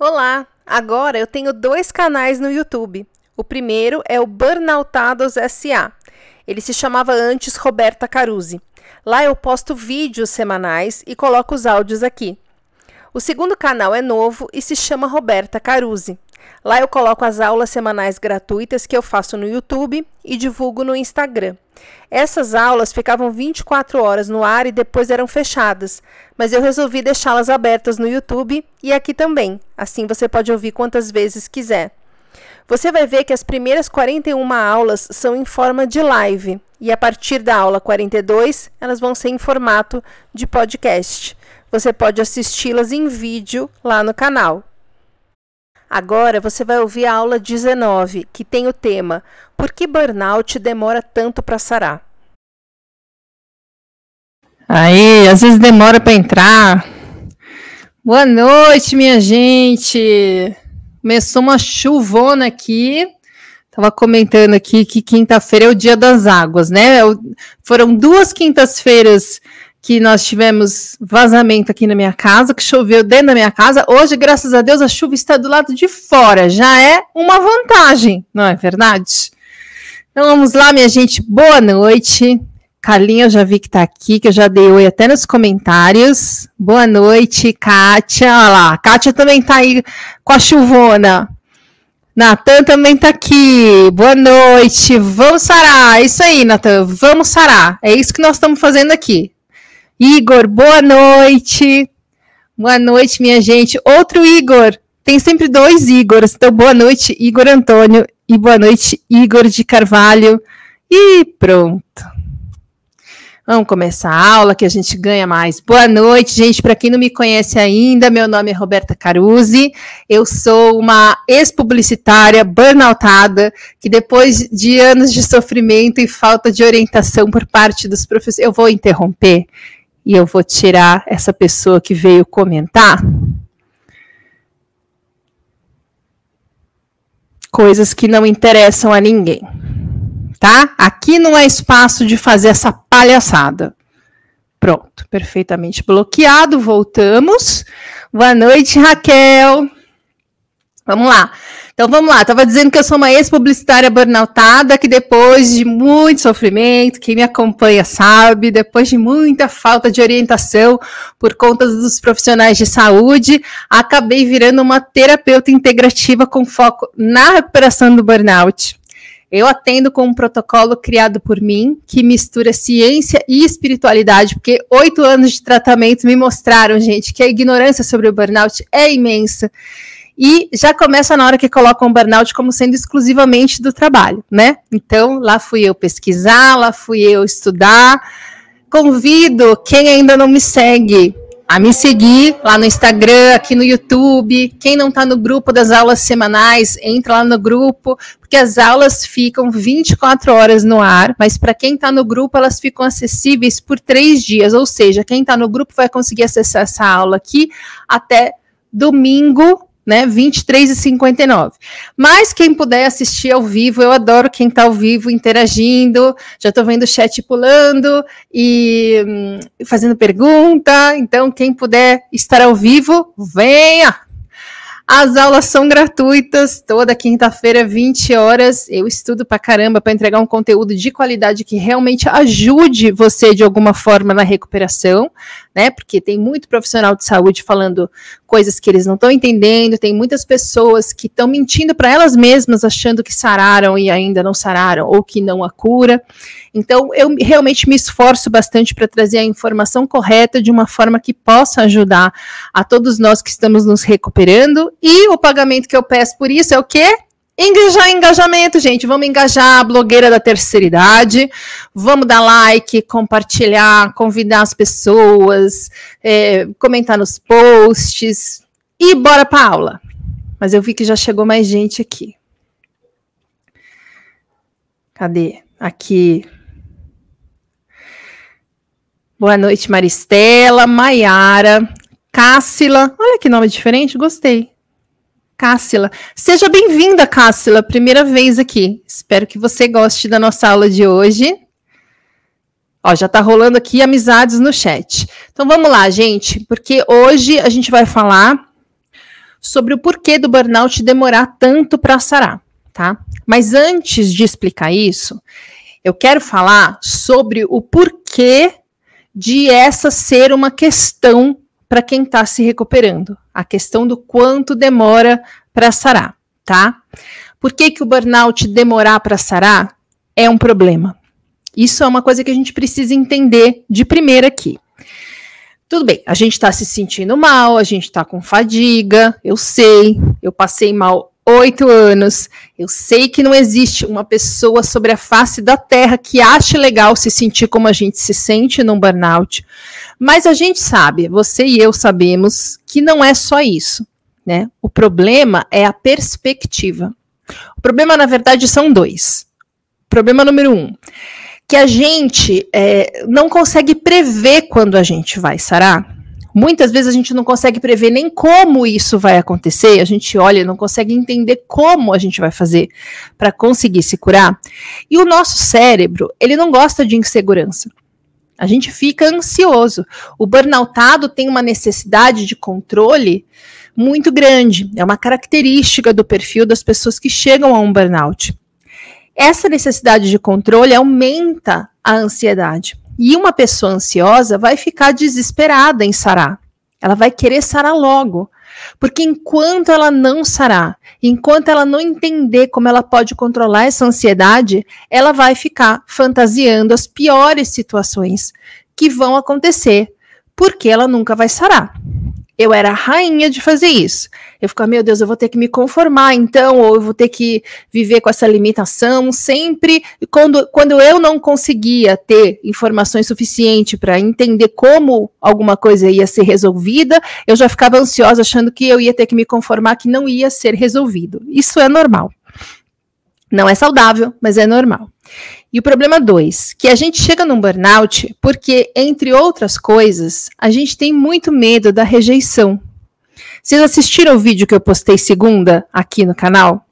Olá! Agora eu tenho dois canais no YouTube. O primeiro é o Burnoutados SA. Ele se chamava antes Roberta Caruzi. Lá eu posto vídeos semanais e coloco os áudios aqui. O segundo canal é novo e se chama Roberta Caruzi. Lá eu coloco as aulas semanais gratuitas que eu faço no YouTube e divulgo no Instagram. Essas aulas ficavam 24 horas no ar e depois eram fechadas, mas eu resolvi deixá-las abertas no YouTube e aqui também. Assim você pode ouvir quantas vezes quiser. Você vai ver que as primeiras 41 aulas são em forma de live e a partir da aula 42 elas vão ser em formato de podcast. Você pode assisti-las em vídeo lá no canal. Agora você vai ouvir a aula 19, que tem o tema Por que burnout demora tanto para sarar? Aí, às vezes demora para entrar. Boa noite, minha gente. Começou uma chuvona aqui. Tava comentando aqui que quinta-feira é o dia das águas, né? Foram duas quintas-feiras que nós tivemos vazamento aqui na minha casa, que choveu dentro da minha casa. Hoje, graças a Deus, a chuva está do lado de fora. Já é uma vantagem, não é verdade? Então vamos lá, minha gente. Boa noite. Carlinha, eu já vi que está aqui, que eu já dei oi até nos comentários. Boa noite, Kátia. Olha lá, Kátia também está aí com a chuvona. Natan também está aqui. Boa noite. Vamos sarar. É isso aí, Natan. Vamos sarar. É isso que nós estamos fazendo aqui. Igor, boa noite. Boa noite, minha gente. Outro Igor. Tem sempre dois Igors. Então, boa noite, Igor Antônio. E boa noite, Igor de Carvalho. E pronto. Vamos começar a aula que a gente ganha mais. Boa noite, gente. Para quem não me conhece ainda, meu nome é Roberta Caruzi. Eu sou uma ex-publicitária burnoutada que depois de anos de sofrimento e falta de orientação por parte dos professores, eu vou interromper e eu vou tirar essa pessoa que veio comentar. Coisas que não interessam a ninguém. Tá? Aqui não é espaço de fazer essa palhaçada. Pronto, perfeitamente bloqueado. Voltamos. Boa noite, Raquel. Vamos lá. Então vamos lá, estava dizendo que eu sou uma ex-publicitária burnoutada, que depois de muito sofrimento, quem me acompanha sabe, depois de muita falta de orientação por conta dos profissionais de saúde, acabei virando uma terapeuta integrativa com foco na recuperação do burnout. Eu atendo com um protocolo criado por mim, que mistura ciência e espiritualidade, porque oito anos de tratamento me mostraram, gente, que a ignorância sobre o burnout é imensa e já começa na hora que colocam o burnout como sendo exclusivamente do trabalho, né? Então, lá fui eu pesquisar, lá fui eu estudar. Convido quem ainda não me segue a me seguir lá no Instagram, aqui no YouTube. Quem não está no grupo das aulas semanais, entra lá no grupo, porque as aulas ficam 24 horas no ar, mas para quem está no grupo, elas ficam acessíveis por três dias. Ou seja, quem está no grupo vai conseguir acessar essa aula aqui até domingo, né? 23 e 59. Mas quem puder assistir ao vivo, eu adoro quem está ao vivo interagindo. Já estou vendo o chat pulando e hum, fazendo pergunta. Então, quem puder estar ao vivo, venha! As aulas são gratuitas, toda quinta-feira, 20 horas. Eu estudo pra caramba para entregar um conteúdo de qualidade que realmente ajude você de alguma forma na recuperação, né? Porque tem muito profissional de saúde falando coisas que eles não estão entendendo, tem muitas pessoas que estão mentindo para elas mesmas, achando que sararam e ainda não sararam, ou que não a cura. Então, eu realmente me esforço bastante para trazer a informação correta de uma forma que possa ajudar a todos nós que estamos nos recuperando. E o pagamento que eu peço por isso é o quê? Engajar engajamento, gente. Vamos engajar a blogueira da terceira idade. Vamos dar like, compartilhar, convidar as pessoas, é, comentar nos posts. E bora para aula. Mas eu vi que já chegou mais gente aqui. Cadê? Aqui. Boa noite, Maristela, Maiara, Cássila. Olha que nome diferente, gostei. Cássila. Seja bem-vinda, Cássila, primeira vez aqui. Espero que você goste da nossa aula de hoje. Ó, já tá rolando aqui amizades no chat. Então vamos lá, gente, porque hoje a gente vai falar sobre o porquê do burnout demorar tanto para sarar, tá? Mas antes de explicar isso, eu quero falar sobre o porquê de essa ser uma questão para quem está se recuperando, a questão do quanto demora para sarar, tá? Por que, que o burnout demorar para sarar é um problema? Isso é uma coisa que a gente precisa entender de primeira aqui. Tudo bem, a gente está se sentindo mal, a gente está com fadiga, eu sei, eu passei mal oito anos, eu sei que não existe uma pessoa sobre a face da Terra que ache legal se sentir como a gente se sente num burnout, mas a gente sabe, você e eu sabemos que não é só isso, né? O problema é a perspectiva. O problema, na verdade, são dois. Problema número um que a gente é, não consegue prever quando a gente vai sarar. Muitas vezes a gente não consegue prever nem como isso vai acontecer, a gente olha e não consegue entender como a gente vai fazer para conseguir se curar. E o nosso cérebro, ele não gosta de insegurança. A gente fica ansioso. O burnoutado tem uma necessidade de controle muito grande. É uma característica do perfil das pessoas que chegam a um burnout. Essa necessidade de controle aumenta a ansiedade. E uma pessoa ansiosa vai ficar desesperada em sarar. Ela vai querer sarar logo. Porque enquanto ela não sarar, enquanto ela não entender como ela pode controlar essa ansiedade, ela vai ficar fantasiando as piores situações que vão acontecer, porque ela nunca vai sarar eu era a rainha de fazer isso. Eu ficava, meu Deus, eu vou ter que me conformar então, ou eu vou ter que viver com essa limitação sempre. Quando, quando eu não conseguia ter informações suficientes para entender como alguma coisa ia ser resolvida, eu já ficava ansiosa achando que eu ia ter que me conformar que não ia ser resolvido. Isso é normal. Não é saudável, mas é normal. E o problema dois, que a gente chega num burnout porque, entre outras coisas, a gente tem muito medo da rejeição. Vocês assistiram o vídeo que eu postei segunda aqui no canal?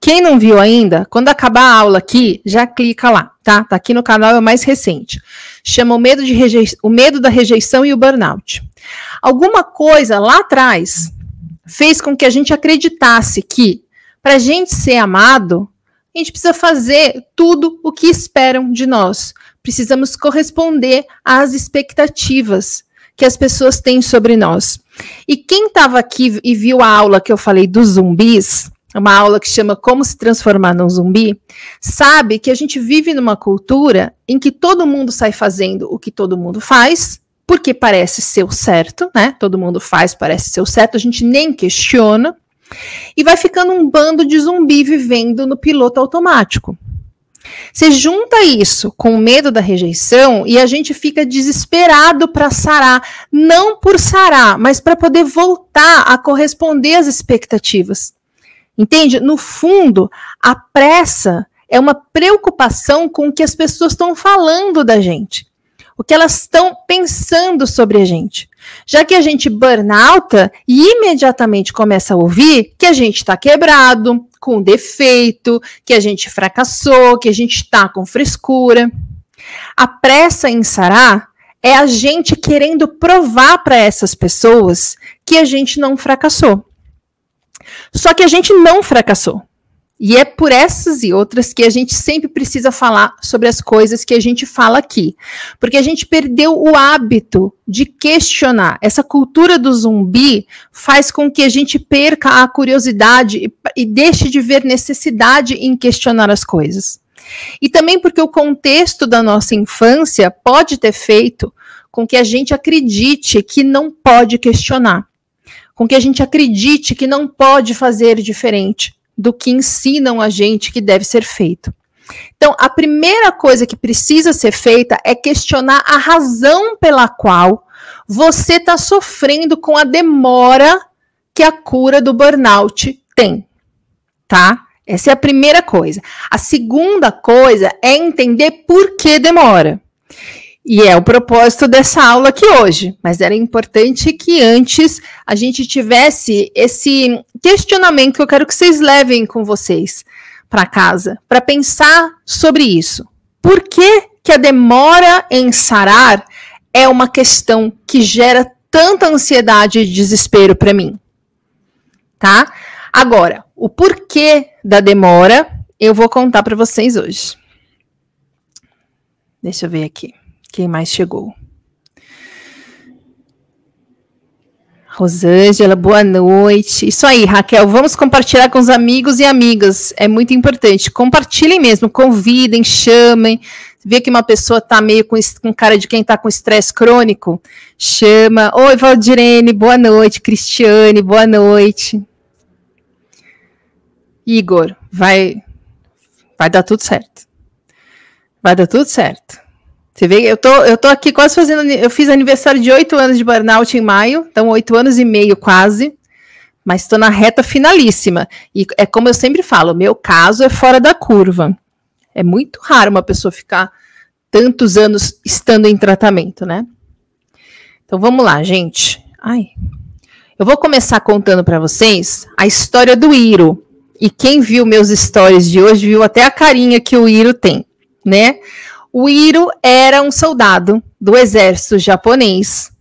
Quem não viu ainda, quando acabar a aula aqui, já clica lá, tá? Tá aqui no canal, é o mais recente. Chama o medo, de rejeição, o medo da rejeição e o burnout. Alguma coisa lá atrás fez com que a gente acreditasse que, para a gente ser amado, a gente precisa fazer tudo o que esperam de nós. Precisamos corresponder às expectativas que as pessoas têm sobre nós. E quem estava aqui e viu a aula que eu falei dos zumbis, uma aula que chama Como se transformar num zumbi, sabe que a gente vive numa cultura em que todo mundo sai fazendo o que todo mundo faz, porque parece ser o certo, né? Todo mundo faz, parece ser o certo, a gente nem questiona. E vai ficando um bando de zumbi vivendo no piloto automático. Você junta isso com o medo da rejeição e a gente fica desesperado para sarar, não por sarar, mas para poder voltar a corresponder às expectativas. Entende? No fundo, a pressa é uma preocupação com o que as pessoas estão falando da gente o que elas estão pensando sobre a gente. Já que a gente burnouta e imediatamente começa a ouvir que a gente está quebrado, com defeito, que a gente fracassou, que a gente está com frescura. A pressa em sarar é a gente querendo provar para essas pessoas que a gente não fracassou. Só que a gente não fracassou. E é por essas e outras que a gente sempre precisa falar sobre as coisas que a gente fala aqui. Porque a gente perdeu o hábito de questionar. Essa cultura do zumbi faz com que a gente perca a curiosidade e, e deixe de ver necessidade em questionar as coisas. E também porque o contexto da nossa infância pode ter feito com que a gente acredite que não pode questionar, com que a gente acredite que não pode fazer diferente do que ensinam a gente que deve ser feito. Então, a primeira coisa que precisa ser feita é questionar a razão pela qual você está sofrendo com a demora que a cura do burnout tem, tá? Essa é a primeira coisa. A segunda coisa é entender por que demora. E é o propósito dessa aula aqui hoje, mas era importante que antes a gente tivesse esse questionamento que eu quero que vocês levem com vocês para casa, para pensar sobre isso. Por que, que a demora em sarar é uma questão que gera tanta ansiedade e desespero para mim? tá? Agora, o porquê da demora eu vou contar para vocês hoje. Deixa eu ver aqui. Quem mais chegou? Rosângela, boa noite. Isso aí, Raquel. Vamos compartilhar com os amigos e amigas. É muito importante. Compartilhem mesmo, convidem, chamem. Vê que uma pessoa está meio com, com cara de quem está com estresse crônico, chama. Oi, Valdirene, boa noite. Cristiane, boa noite. Igor, vai, vai dar tudo certo. Vai dar tudo certo. Você vê, eu tô, eu tô aqui quase fazendo. Eu fiz aniversário de oito anos de burnout em maio, então oito anos e meio quase, mas estou na reta finalíssima. E é como eu sempre falo: meu caso é fora da curva. É muito raro uma pessoa ficar tantos anos estando em tratamento, né? Então vamos lá, gente. Ai. Eu vou começar contando para vocês a história do Iro. E quem viu meus stories de hoje viu até a carinha que o Iro tem, né? O Iro era um soldado do exército japonês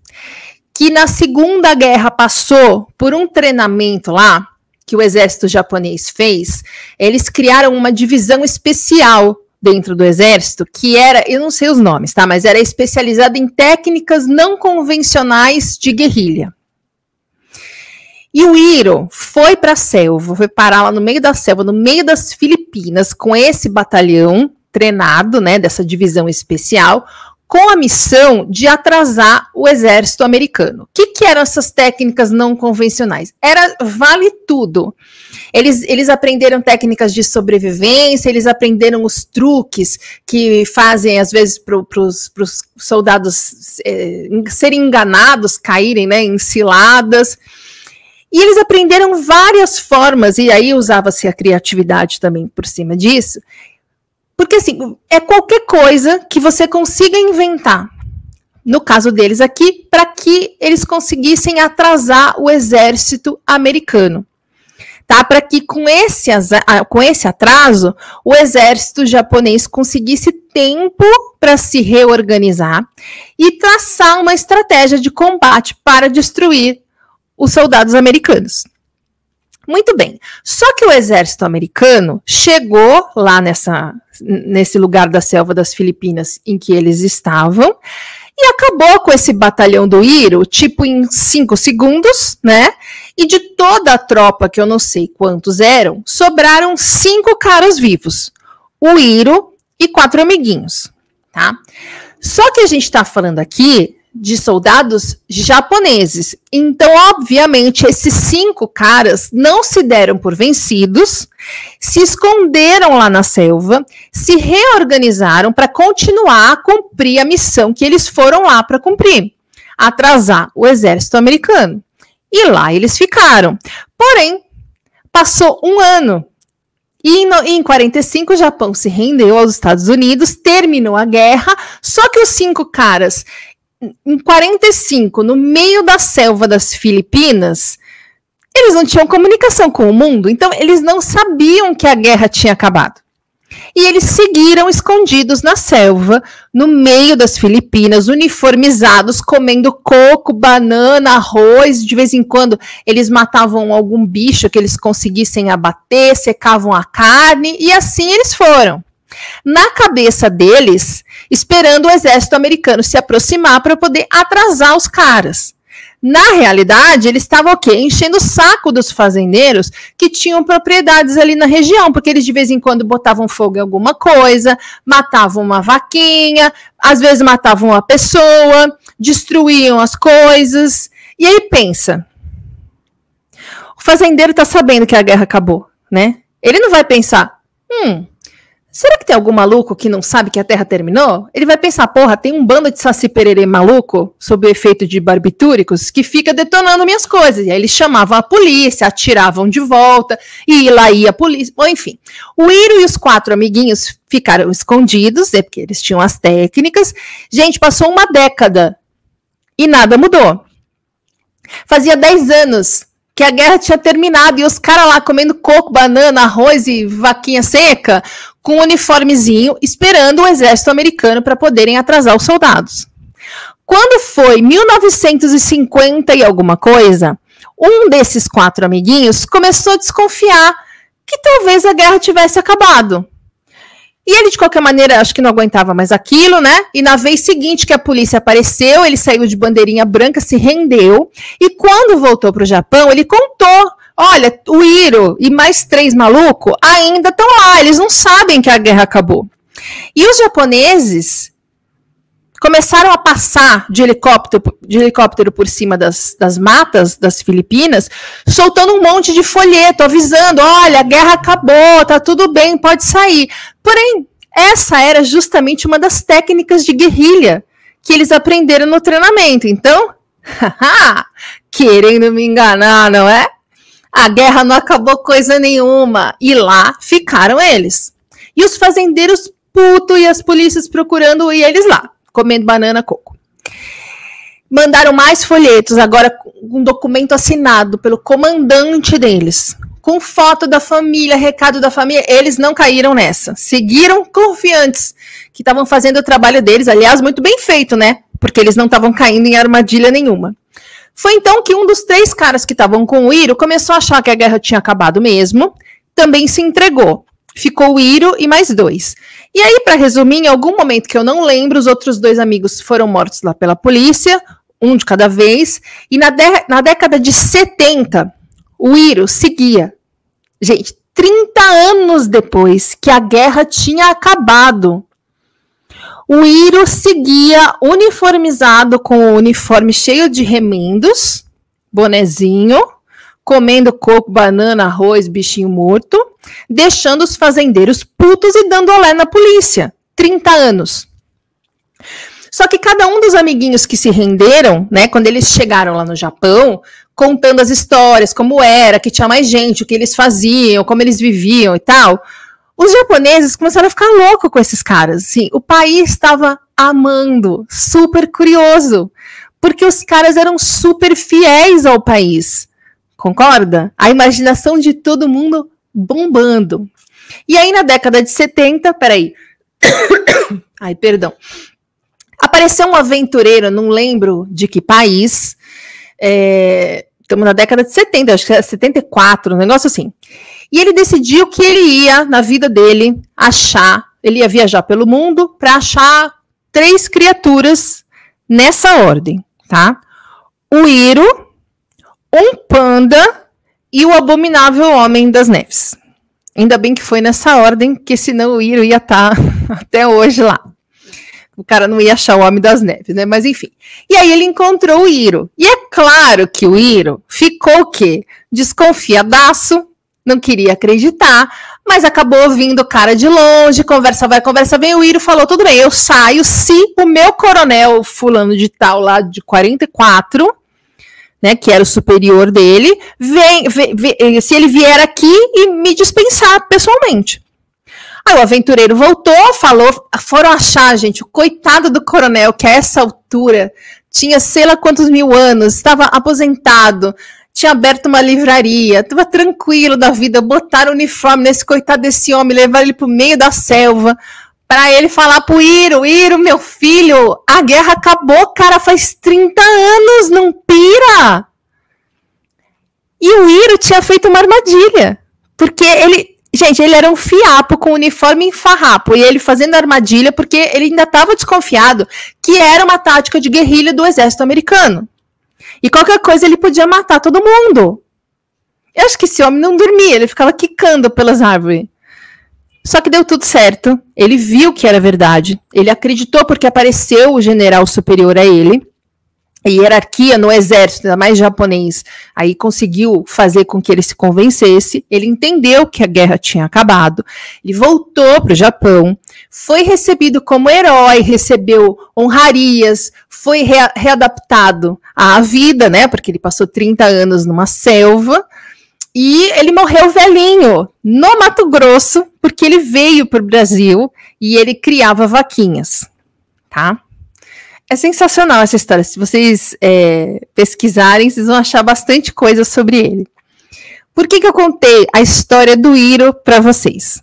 que na Segunda Guerra passou por um treinamento lá que o exército japonês fez. Eles criaram uma divisão especial dentro do exército que era, eu não sei os nomes, tá, mas era especializada em técnicas não convencionais de guerrilha. E o Iro foi para a selva, foi parar lá no meio da selva, no meio das Filipinas, com esse batalhão treinado, né, dessa divisão especial, com a missão de atrasar o exército americano. O que, que eram essas técnicas não convencionais? Era vale tudo. Eles, eles aprenderam técnicas de sobrevivência, eles aprenderam os truques que fazem, às vezes, para os soldados é, serem enganados, caírem né, em ciladas. E eles aprenderam várias formas, e aí usava-se a criatividade também por cima disso, porque, assim, é qualquer coisa que você consiga inventar. No caso deles aqui, para que eles conseguissem atrasar o exército americano. Tá? Para que com esse, com esse atraso, o exército japonês conseguisse tempo para se reorganizar e traçar uma estratégia de combate para destruir os soldados americanos. Muito bem. Só que o exército americano chegou lá nessa, nesse lugar da selva das Filipinas em que eles estavam e acabou com esse batalhão do Iro, tipo em cinco segundos, né? E de toda a tropa, que eu não sei quantos eram, sobraram cinco caras vivos: o Iro e quatro amiguinhos, tá? Só que a gente está falando aqui de soldados japoneses. Então, obviamente, esses cinco caras não se deram por vencidos, se esconderam lá na selva, se reorganizaram para continuar a cumprir a missão que eles foram lá para cumprir atrasar o exército americano. E lá eles ficaram. Porém, passou um ano. E em 45 o Japão se rendeu aos Estados Unidos, terminou a guerra, só que os cinco caras em 45, no meio da selva das Filipinas, eles não tinham comunicação com o mundo, então eles não sabiam que a guerra tinha acabado. E eles seguiram escondidos na selva, no meio das Filipinas, uniformizados, comendo coco, banana, arroz. De vez em quando eles matavam algum bicho que eles conseguissem abater, secavam a carne, e assim eles foram na cabeça deles, esperando o exército americano se aproximar para poder atrasar os caras. Na realidade, eles estavam o quê? Enchendo o saco dos fazendeiros que tinham propriedades ali na região, porque eles de vez em quando botavam fogo em alguma coisa, matavam uma vaquinha, às vezes matavam uma pessoa, destruíam as coisas. E aí pensa, o fazendeiro está sabendo que a guerra acabou, né? Ele não vai pensar, hum, Será que tem algum maluco que não sabe que a Terra terminou? Ele vai pensar, porra, tem um bando de saci pererê maluco, sob o efeito de barbitúricos, que fica detonando minhas coisas. E aí eles chamavam a polícia, atiravam de volta, e lá ia a polícia. Bom, enfim. O Iro e os quatro amiguinhos ficaram escondidos, é porque eles tinham as técnicas. Gente, passou uma década e nada mudou. Fazia dez anos que a guerra tinha terminado e os caras lá comendo coco, banana, arroz e vaquinha seca, com um uniformezinho, esperando o exército americano para poderem atrasar os soldados. Quando foi 1950 e alguma coisa, um desses quatro amiguinhos começou a desconfiar que talvez a guerra tivesse acabado. E ele, de qualquer maneira, acho que não aguentava mais aquilo, né? E na vez seguinte que a polícia apareceu, ele saiu de bandeirinha branca, se rendeu. E quando voltou para o Japão, ele contou: olha, o Iro e mais três malucos ainda estão lá, eles não sabem que a guerra acabou. E os japoneses começaram a passar de helicóptero, de helicóptero por cima das, das matas das Filipinas, soltando um monte de folheto, avisando: olha, a guerra acabou, tá tudo bem, pode sair. Porém, essa era justamente uma das técnicas de guerrilha que eles aprenderam no treinamento. Então, querendo me enganar, não é? A guerra não acabou coisa nenhuma. E lá ficaram eles. E os fazendeiros puto e as polícias procurando e eles lá comendo banana coco. Mandaram mais folhetos, agora um documento assinado pelo comandante deles, com foto da família, recado da família. Eles não caíram nessa. Seguiram confiantes que estavam fazendo o trabalho deles, aliás, muito bem feito, né? Porque eles não estavam caindo em armadilha nenhuma. Foi então que um dos três caras que estavam com o Iro começou a achar que a guerra tinha acabado mesmo, também se entregou. Ficou o Iro e mais dois. E aí, para resumir, em algum momento que eu não lembro, os outros dois amigos foram mortos lá pela polícia, um de cada vez. E na, na década de 70, o Iro seguia. Gente, 30 anos depois que a guerra tinha acabado, o Iro seguia uniformizado com o uniforme cheio de remendos, bonezinho, comendo coco, banana, arroz, bichinho morto deixando os fazendeiros putos e dando olé na polícia. 30 anos. Só que cada um dos amiguinhos que se renderam, né, quando eles chegaram lá no Japão, contando as histórias, como era, que tinha mais gente, o que eles faziam, como eles viviam e tal, os japoneses começaram a ficar loucos com esses caras. Assim, o país estava amando, super curioso, porque os caras eram super fiéis ao país. Concorda? A imaginação de todo mundo bombando. E aí, na década de 70, peraí. Ai, perdão. Apareceu um aventureiro, não lembro de que país. É, estamos na década de 70, acho que é 74, um negócio assim. E ele decidiu que ele ia, na vida dele, achar, ele ia viajar pelo mundo para achar três criaturas nessa ordem, tá? O Iro, um panda e o Abominável Homem das Neves. Ainda bem que foi nessa ordem, que senão o Iro ia estar tá até hoje lá. O cara não ia achar o Homem das Neves, né? Mas enfim. E aí ele encontrou o Iro. E é claro que o Iro ficou o quê? Desconfiadaço, não queria acreditar, mas acabou ouvindo o cara de longe, conversa vai, conversa vem. O Iro falou: tudo bem, eu saio se o meu coronel, fulano de tal, lá de 44, né, que era o superior dele, vem, vem, vem, se ele vier aqui e me dispensar pessoalmente. Aí o aventureiro voltou, falou, foram achar, gente, o coitado do coronel, que a essa altura tinha sei lá quantos mil anos, estava aposentado, tinha aberto uma livraria, estava tranquilo da vida, botaram uniforme nesse coitado desse homem, levaram ele para o meio da selva, para ele falar pro Iro, Iro, meu filho, a guerra acabou, cara, faz 30 anos, não pira. E o Iro tinha feito uma armadilha, porque ele, gente, ele era um fiapo com uniforme em farrapo, e ele fazendo armadilha porque ele ainda estava desconfiado que era uma tática de guerrilha do exército americano. E qualquer coisa ele podia matar todo mundo. Eu acho que esse homem não dormia, ele ficava quicando pelas árvores. Só que deu tudo certo. Ele viu que era verdade. Ele acreditou porque apareceu o general superior a ele. A hierarquia no exército, ainda mais japonês, aí conseguiu fazer com que ele se convencesse. Ele entendeu que a guerra tinha acabado. Ele voltou para o Japão, foi recebido como herói, recebeu honrarias, foi re readaptado à vida, né? Porque ele passou 30 anos numa selva e ele morreu velhinho no Mato Grosso, porque ele veio para o Brasil e ele criava vaquinhas, tá? É sensacional essa história. Se vocês é, pesquisarem, vocês vão achar bastante coisa sobre ele. Por que, que eu contei a história do Iro para vocês?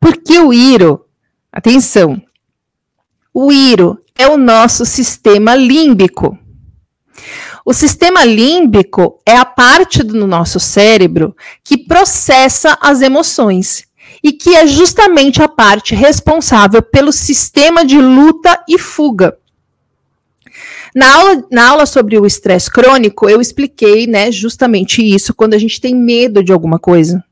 Porque o Iro, atenção, o Iro é o nosso sistema límbico. O sistema límbico é a parte do nosso cérebro que processa as emoções e que é justamente a parte responsável pelo sistema de luta e fuga. Na aula, na aula sobre o estresse crônico, eu expliquei né, justamente isso quando a gente tem medo de alguma coisa.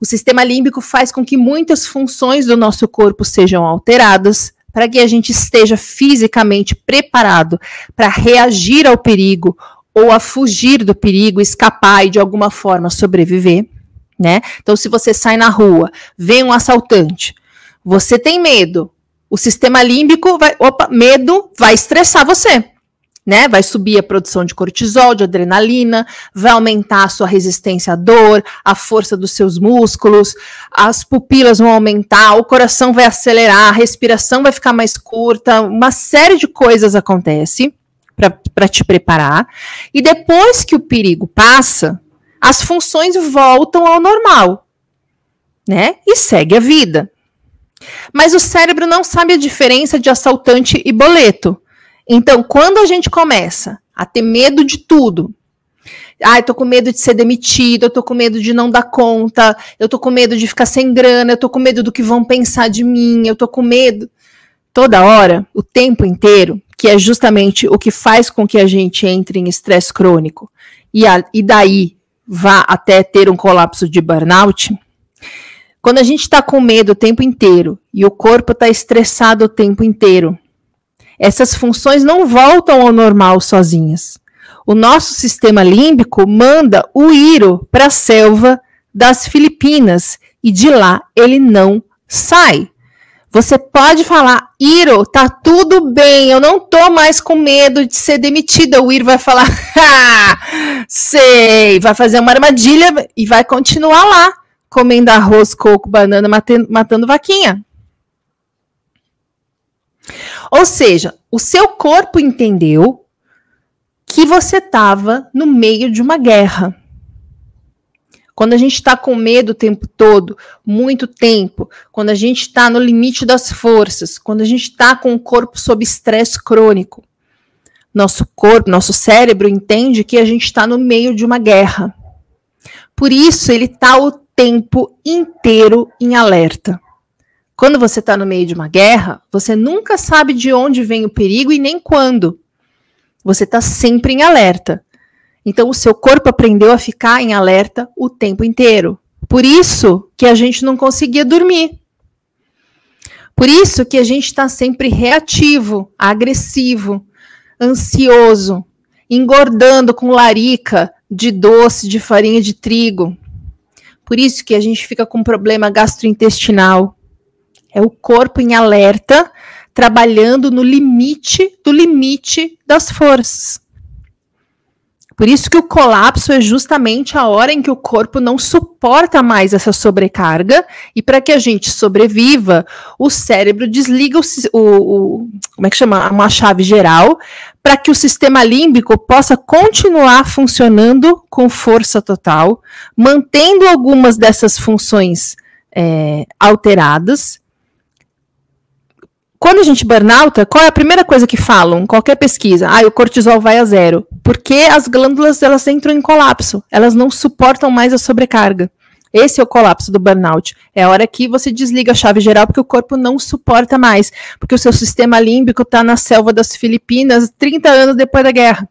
O sistema límbico faz com que muitas funções do nosso corpo sejam alteradas para que a gente esteja fisicamente preparado para reagir ao perigo ou a fugir do perigo, escapar e de alguma forma sobreviver, né? Então, se você sai na rua, vem um assaltante, você tem medo, o sistema límbico vai, opa, medo vai estressar você né? Vai subir a produção de cortisol, de adrenalina, vai aumentar a sua resistência à dor, a força dos seus músculos, as pupilas vão aumentar, o coração vai acelerar, a respiração vai ficar mais curta, uma série de coisas acontece para te preparar. E depois que o perigo passa, as funções voltam ao normal, né? E segue a vida. Mas o cérebro não sabe a diferença de assaltante e boleto. Então, quando a gente começa a ter medo de tudo, ah, eu tô com medo de ser demitido, eu tô com medo de não dar conta, eu tô com medo de ficar sem grana, eu tô com medo do que vão pensar de mim, eu tô com medo. Toda hora, o tempo inteiro, que é justamente o que faz com que a gente entre em estresse crônico e, a, e daí vá até ter um colapso de burnout. Quando a gente está com medo o tempo inteiro e o corpo está estressado o tempo inteiro, essas funções não voltam ao normal sozinhas. O nosso sistema límbico manda o Iro para a selva das Filipinas e de lá ele não sai. Você pode falar, Iro, tá tudo bem, eu não tô mais com medo de ser demitida. O Iro vai falar, sei, vai fazer uma armadilha e vai continuar lá, comendo arroz, coco, banana, matando vaquinha. Ou seja, o seu corpo entendeu que você estava no meio de uma guerra. Quando a gente está com medo o tempo todo, muito tempo, quando a gente está no limite das forças, quando a gente está com o corpo sob estresse crônico, nosso corpo, nosso cérebro entende que a gente está no meio de uma guerra. Por isso, ele está o tempo inteiro em alerta. Quando você está no meio de uma guerra, você nunca sabe de onde vem o perigo e nem quando. Você está sempre em alerta. Então, o seu corpo aprendeu a ficar em alerta o tempo inteiro. Por isso que a gente não conseguia dormir. Por isso que a gente está sempre reativo, agressivo, ansioso, engordando com larica de doce, de farinha de trigo. Por isso que a gente fica com problema gastrointestinal. É o corpo em alerta, trabalhando no limite do limite das forças. Por isso que o colapso é justamente a hora em que o corpo não suporta mais essa sobrecarga e para que a gente sobreviva, o cérebro desliga o, o, o como é que chama, uma chave geral para que o sistema límbico possa continuar funcionando com força total, mantendo algumas dessas funções é, alteradas quando a gente burnouta, qual é a primeira coisa que falam? Qualquer pesquisa, ah, o cortisol vai a zero. Porque as glândulas elas entram em colapso, elas não suportam mais a sobrecarga. Esse é o colapso do burnout. É a hora que você desliga a chave geral porque o corpo não suporta mais, porque o seu sistema límbico está na selva das Filipinas 30 anos depois da guerra.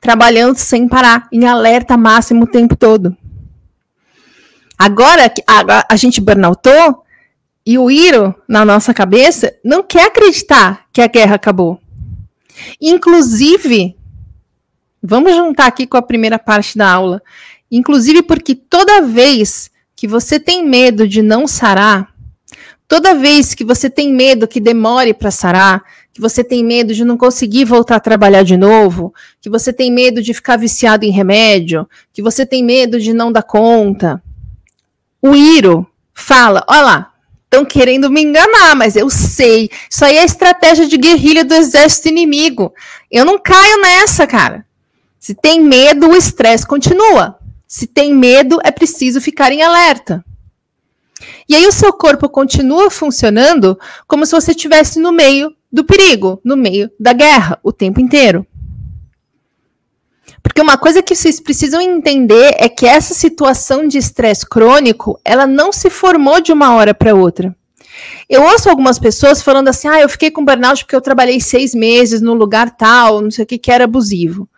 Trabalhando sem parar, em alerta máximo o tempo todo. Agora a, a gente burnoutou, e o Iro, na nossa cabeça, não quer acreditar que a guerra acabou. Inclusive, vamos juntar aqui com a primeira parte da aula. Inclusive, porque toda vez que você tem medo de não sarar, toda vez que você tem medo que demore para sarar, que você tem medo de não conseguir voltar a trabalhar de novo, que você tem medo de ficar viciado em remédio, que você tem medo de não dar conta, o Iro fala: olha lá, estão querendo me enganar, mas eu sei. Isso aí é estratégia de guerrilha do exército inimigo. Eu não caio nessa, cara. Se tem medo, o estresse continua. Se tem medo, é preciso ficar em alerta. E aí o seu corpo continua funcionando como se você estivesse no meio do perigo, no meio da guerra, o tempo inteiro. Porque uma coisa que vocês precisam entender é que essa situação de estresse crônico, ela não se formou de uma hora para outra. Eu ouço algumas pessoas falando assim: ah, eu fiquei com burnout porque eu trabalhei seis meses no lugar tal, não sei o que, que era abusivo.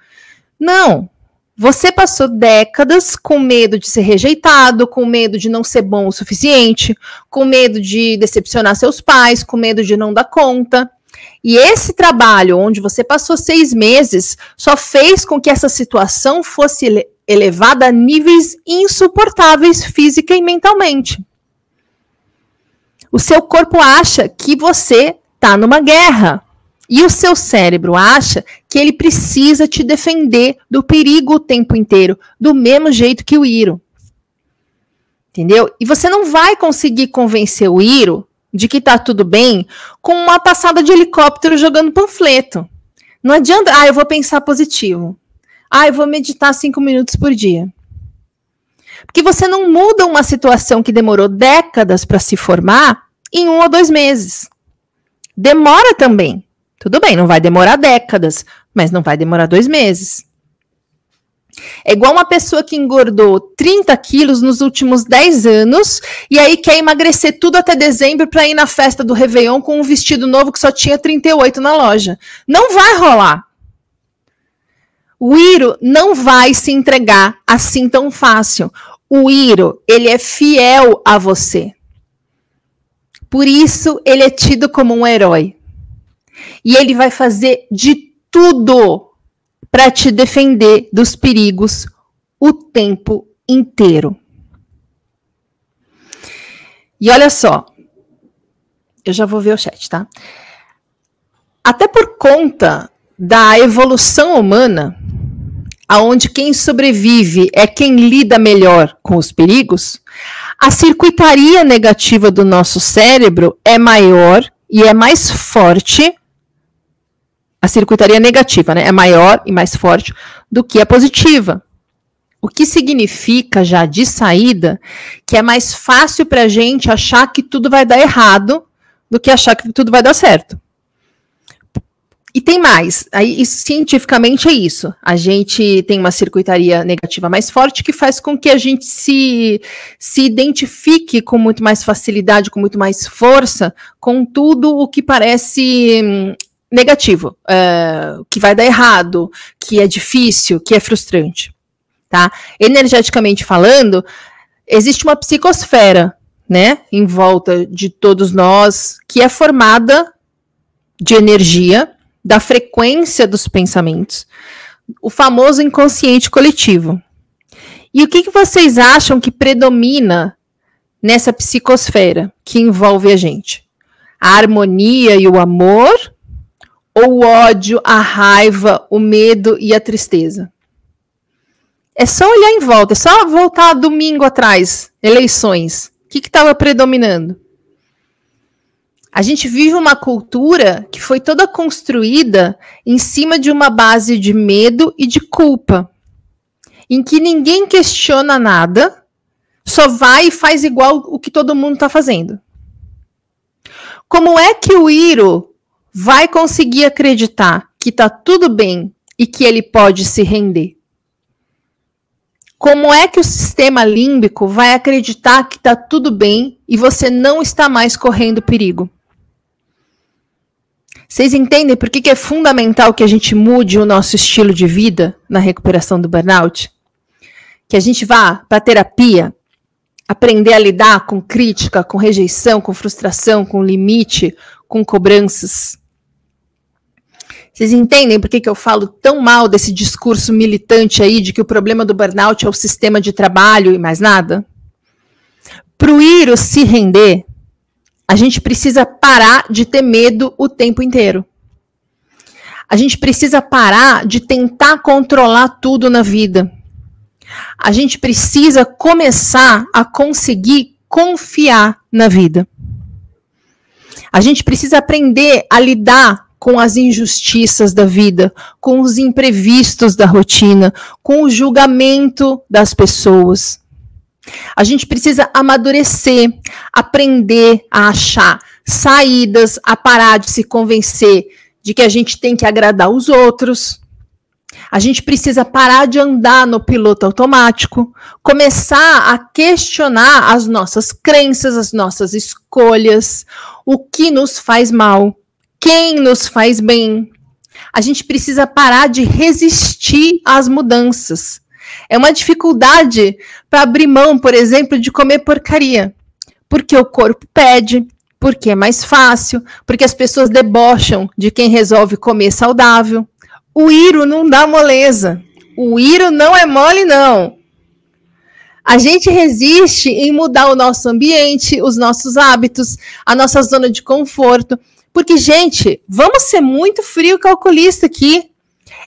Não. Você passou décadas com medo de ser rejeitado, com medo de não ser bom o suficiente, com medo de decepcionar seus pais, com medo de não dar conta. E esse trabalho, onde você passou seis meses, só fez com que essa situação fosse elevada a níveis insuportáveis física e mentalmente. O seu corpo acha que você está numa guerra. E o seu cérebro acha que ele precisa te defender do perigo o tempo inteiro, do mesmo jeito que o Iro. Entendeu? E você não vai conseguir convencer o Iro de que tá tudo bem com uma passada de helicóptero jogando panfleto. Não adianta, ah, eu vou pensar positivo. Ah, eu vou meditar cinco minutos por dia. Porque você não muda uma situação que demorou décadas para se formar em um ou dois meses. Demora também. Tudo bem, não vai demorar décadas, mas não vai demorar dois meses. É igual uma pessoa que engordou 30 quilos nos últimos 10 anos e aí quer emagrecer tudo até dezembro para ir na festa do Réveillon com um vestido novo que só tinha 38 na loja. Não vai rolar. O Iro não vai se entregar assim tão fácil. O Iro, ele é fiel a você. Por isso, ele é tido como um herói. E ele vai fazer de tudo para te defender dos perigos o tempo inteiro. E olha só, eu já vou ver o chat, tá? Até por conta da evolução humana, aonde quem sobrevive é quem lida melhor com os perigos, a circuitaria negativa do nosso cérebro é maior e é mais forte a circuitaria negativa né, é maior e mais forte do que a positiva. O que significa já de saída que é mais fácil para a gente achar que tudo vai dar errado do que achar que tudo vai dar certo. E tem mais, aí isso, cientificamente é isso. A gente tem uma circuitaria negativa mais forte que faz com que a gente se, se identifique com muito mais facilidade, com muito mais força com tudo o que parece hum, negativo, uh, que vai dar errado, que é difícil, que é frustrante, tá? Energeticamente falando, existe uma psicosfera, né, em volta de todos nós, que é formada de energia, da frequência dos pensamentos, o famoso inconsciente coletivo. E o que, que vocês acham que predomina nessa psicosfera que envolve a gente? A harmonia e o amor ou o ódio, a raiva, o medo e a tristeza? É só olhar em volta, é só voltar domingo atrás, eleições. O que estava predominando? A gente vive uma cultura que foi toda construída em cima de uma base de medo e de culpa, em que ninguém questiona nada, só vai e faz igual o que todo mundo está fazendo. Como é que o Iro vai conseguir acreditar que está tudo bem e que ele pode se render? Como é que o sistema límbico vai acreditar que está tudo bem e você não está mais correndo perigo? Vocês entendem por que, que é fundamental que a gente mude o nosso estilo de vida na recuperação do burnout? Que a gente vá para terapia, aprender a lidar com crítica, com rejeição, com frustração, com limite, com cobranças. Vocês entendem por que, que eu falo tão mal desse discurso militante aí de que o problema do burnout é o sistema de trabalho e mais nada? Para o Iro se render, a gente precisa parar de ter medo o tempo inteiro. A gente precisa parar de tentar controlar tudo na vida. A gente precisa começar a conseguir confiar na vida. A gente precisa aprender a lidar com as injustiças da vida, com os imprevistos da rotina, com o julgamento das pessoas. A gente precisa amadurecer, aprender a achar saídas, a parar de se convencer de que a gente tem que agradar os outros. A gente precisa parar de andar no piloto automático, começar a questionar as nossas crenças, as nossas escolhas, o que nos faz mal, quem nos faz bem. A gente precisa parar de resistir às mudanças. É uma dificuldade para abrir mão, por exemplo, de comer porcaria, porque o corpo pede, porque é mais fácil, porque as pessoas debocham de quem resolve comer saudável. O Iro não dá moleza. O Iro não é mole, não. A gente resiste em mudar o nosso ambiente, os nossos hábitos, a nossa zona de conforto. Porque, gente, vamos ser muito frio calculista aqui.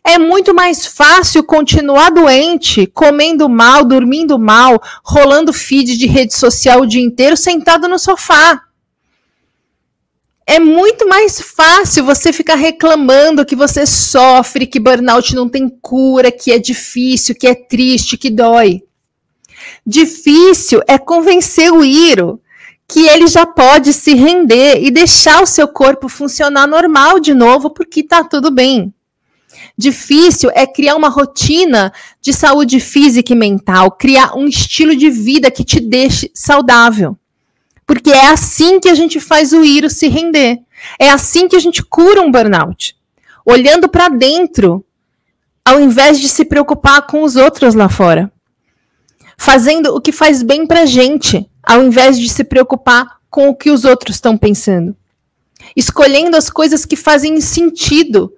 É muito mais fácil continuar doente, comendo mal, dormindo mal, rolando feed de rede social o dia inteiro, sentado no sofá é muito mais fácil você ficar reclamando que você sofre, que burnout não tem cura, que é difícil, que é triste, que dói. Difícil é convencer o Iro que ele já pode se render e deixar o seu corpo funcionar normal de novo, porque tá tudo bem. Difícil é criar uma rotina de saúde física e mental, criar um estilo de vida que te deixe saudável. Porque é assim que a gente faz o Iro se render. É assim que a gente cura um burnout. Olhando para dentro, ao invés de se preocupar com os outros lá fora. Fazendo o que faz bem para a gente, ao invés de se preocupar com o que os outros estão pensando. Escolhendo as coisas que fazem sentido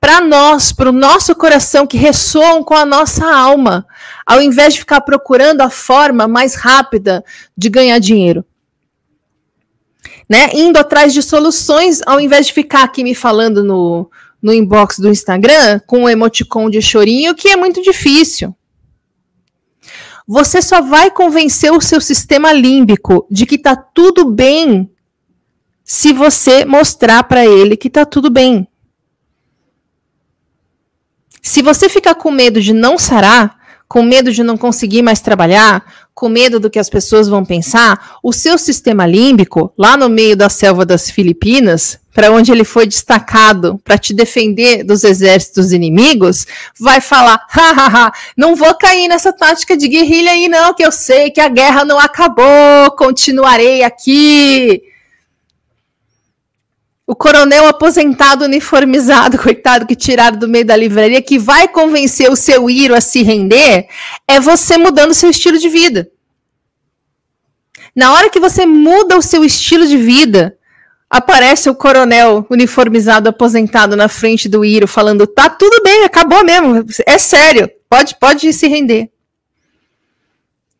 para nós, para o nosso coração, que ressoam com a nossa alma, ao invés de ficar procurando a forma mais rápida de ganhar dinheiro né? Indo atrás de soluções, ao invés de ficar aqui me falando no, no inbox do Instagram com um emoticon de chorinho, que é muito difícil. Você só vai convencer o seu sistema límbico de que tá tudo bem se você mostrar para ele que tá tudo bem. Se você ficar com medo de não sarar, com medo de não conseguir mais trabalhar, com medo do que as pessoas vão pensar, o seu sistema límbico, lá no meio da selva das Filipinas, para onde ele foi destacado para te defender dos exércitos inimigos, vai falar: hahaha, não vou cair nessa tática de guerrilha aí, não, que eu sei que a guerra não acabou, continuarei aqui. O coronel aposentado uniformizado, coitado, que tiraram do meio da livraria, que vai convencer o seu Iro a se render, é você mudando seu estilo de vida. Na hora que você muda o seu estilo de vida, aparece o coronel uniformizado aposentado na frente do Iro falando: "Tá tudo bem, acabou mesmo, é sério, pode pode se render"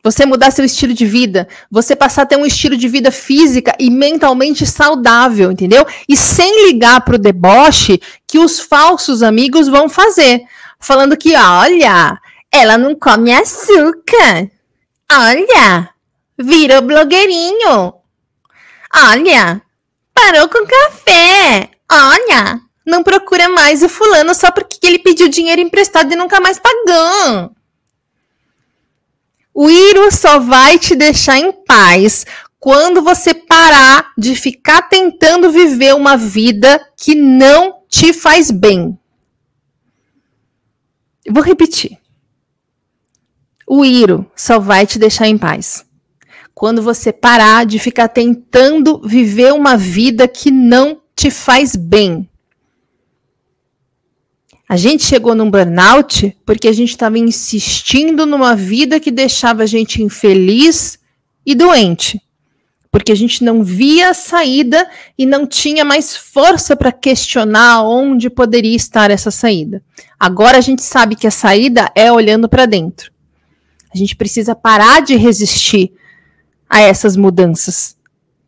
você mudar seu estilo de vida, você passar a ter um estilo de vida física e mentalmente saudável, entendeu? E sem ligar para o deboche que os falsos amigos vão fazer, falando que, olha, ela não come açúcar, olha, virou blogueirinho, olha, parou com café, olha, não procura mais o fulano só porque ele pediu dinheiro emprestado e nunca mais pagou. O Iro só vai te deixar em paz quando você parar de ficar tentando viver uma vida que não te faz bem. Vou repetir. O Iro só vai te deixar em paz quando você parar de ficar tentando viver uma vida que não te faz bem. A gente chegou num burnout porque a gente estava insistindo numa vida que deixava a gente infeliz e doente. Porque a gente não via a saída e não tinha mais força para questionar onde poderia estar essa saída. Agora a gente sabe que a saída é olhando para dentro. A gente precisa parar de resistir a essas mudanças,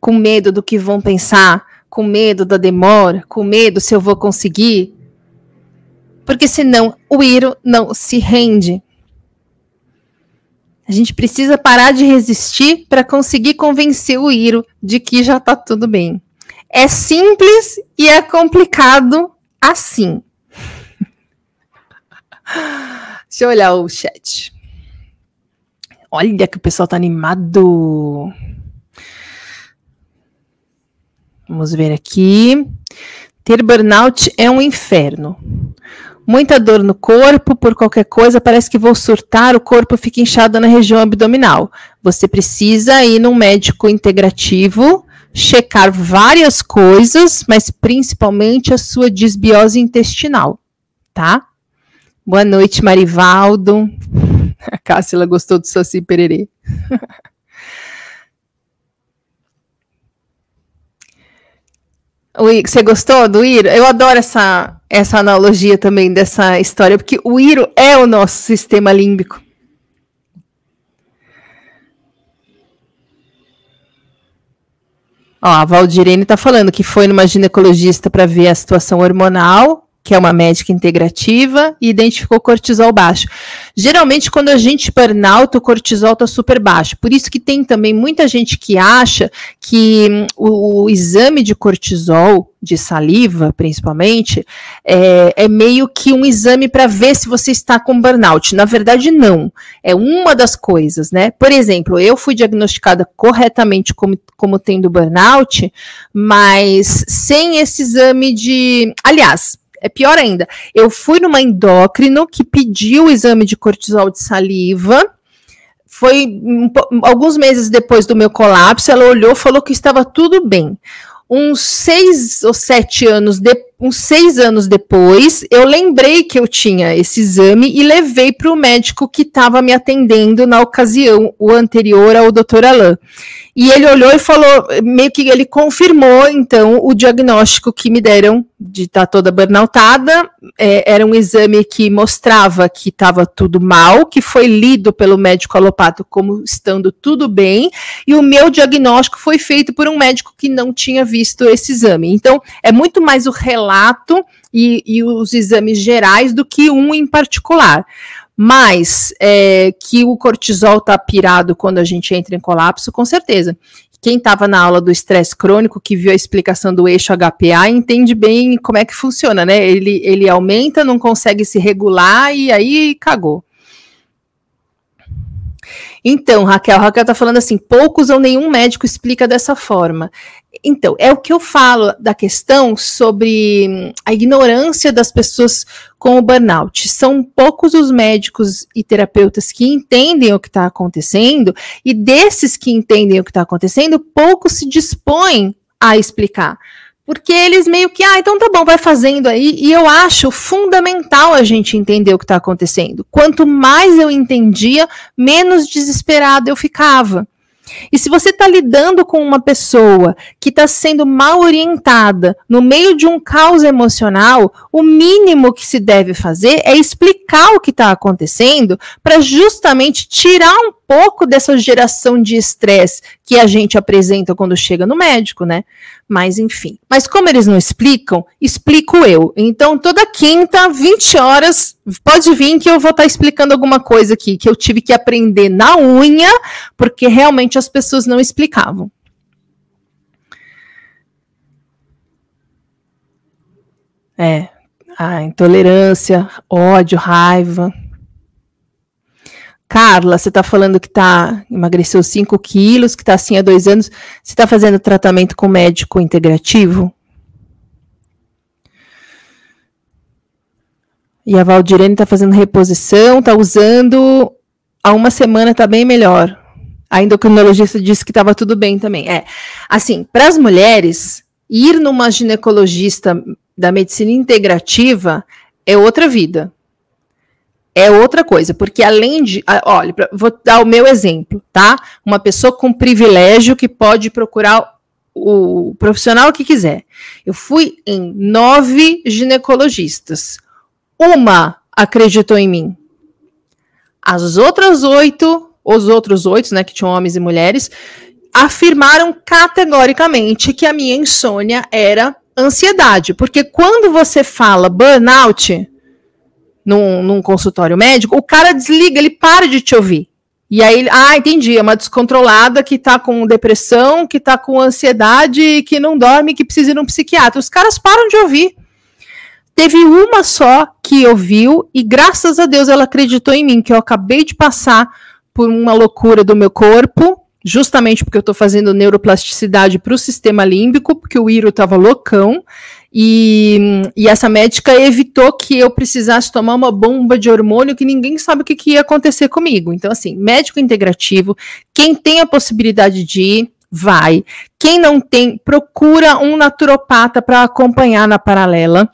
com medo do que vão pensar, com medo da demora, com medo se eu vou conseguir, porque senão o Iro não se rende. A gente precisa parar de resistir para conseguir convencer o Iro de que já está tudo bem. É simples e é complicado assim. Deixa eu olhar o chat. Olha que o pessoal tá animado. Vamos ver aqui. Ter burnout é um inferno. Muita dor no corpo, por qualquer coisa, parece que vou surtar, o corpo fica inchado na região abdominal. Você precisa ir num médico integrativo, checar várias coisas, mas principalmente a sua disbiose intestinal, tá? Boa noite, Marivaldo. A Cássila gostou do Saci Pererê. Você gostou do Iro? Eu adoro essa, essa analogia também dessa história, porque o Iro é o nosso sistema límbico. Ó, a Valdirene está falando que foi numa ginecologista para ver a situação hormonal que é uma médica integrativa, e identificou cortisol baixo. Geralmente, quando a gente burnout, o cortisol está super baixo. Por isso que tem também muita gente que acha que hum, o, o, exame de cortisol, de saliva, principalmente, é, é meio que um exame para ver se você está com burnout. Na verdade, não. É uma das coisas, né? Por exemplo, eu fui diagnosticada corretamente como, como tendo burnout, mas sem esse exame de. Aliás, é pior ainda. Eu fui numa endócrino que pediu o exame de cortisol de saliva. Foi um, alguns meses depois do meu colapso, ela olhou, falou que estava tudo bem. Uns seis ou sete anos, de, uns seis anos depois, eu lembrei que eu tinha esse exame e levei para o médico que estava me atendendo na ocasião, o anterior ao Dr. Alain. E ele olhou e falou, meio que ele confirmou, então, o diagnóstico que me deram de estar tá toda burnoutada. É, era um exame que mostrava que estava tudo mal, que foi lido pelo médico alopato como estando tudo bem, e o meu diagnóstico foi feito por um médico que não tinha visto esse exame. Então, é muito mais o relato e, e os exames gerais do que um em particular. Mas é, que o cortisol está pirado quando a gente entra em colapso, com certeza. Quem estava na aula do estresse crônico, que viu a explicação do eixo HPA, entende bem como é que funciona, né? Ele, ele aumenta, não consegue se regular e aí cagou. Então, Raquel, Raquel está falando assim: poucos ou nenhum médico explica dessa forma. Então, é o que eu falo da questão sobre hum, a ignorância das pessoas com o burnout. São poucos os médicos e terapeutas que entendem o que está acontecendo, e desses que entendem o que está acontecendo, poucos se dispõem a explicar. Porque eles meio que, ah, então tá bom, vai fazendo aí. E eu acho fundamental a gente entender o que está acontecendo. Quanto mais eu entendia, menos desesperado eu ficava. E se você está lidando com uma pessoa que está sendo mal orientada no meio de um caos emocional, o mínimo que se deve fazer é explicar o que está acontecendo para justamente tirar um pouco dessa geração de estresse que a gente apresenta quando chega no médico, né? Mas enfim. Mas como eles não explicam, explico eu. Então, toda quinta, 20 horas, pode vir que eu vou estar tá explicando alguma coisa aqui que eu tive que aprender na unha, porque realmente as pessoas não explicavam. É, a intolerância, ódio, raiva. Carla, você está falando que tá, emagreceu 5 quilos, que está assim há dois anos. Você está fazendo tratamento com médico integrativo? E a Valdirene está fazendo reposição, está usando. Há uma semana está bem melhor. A endocrinologista disse que estava tudo bem também. É, assim, para as mulheres, ir numa ginecologista da medicina integrativa é outra vida é outra coisa, porque além de, olha, vou dar o meu exemplo, tá? Uma pessoa com privilégio que pode procurar o profissional que quiser. Eu fui em nove ginecologistas. Uma acreditou em mim. As outras oito, os outros oito, né, que tinham homens e mulheres, afirmaram categoricamente que a minha insônia era ansiedade, porque quando você fala burnout, num, num consultório médico, o cara desliga, ele para de te ouvir. E aí, ah, entendi, é uma descontrolada que tá com depressão, que tá com ansiedade, que não dorme, que precisa ir num psiquiatra. Os caras param de ouvir. Teve uma só que ouviu e graças a Deus ela acreditou em mim, que eu acabei de passar por uma loucura do meu corpo, justamente porque eu estou fazendo neuroplasticidade para o sistema límbico, porque o Iro estava loucão, E, e, essa médica evitou que eu precisasse tomar uma bomba de hormônio que ninguém sabe o que, que ia acontecer comigo. Então, assim, médico integrativo, quem tem a possibilidade de ir, vai. Quem não tem, procura um naturopata para acompanhar na paralela.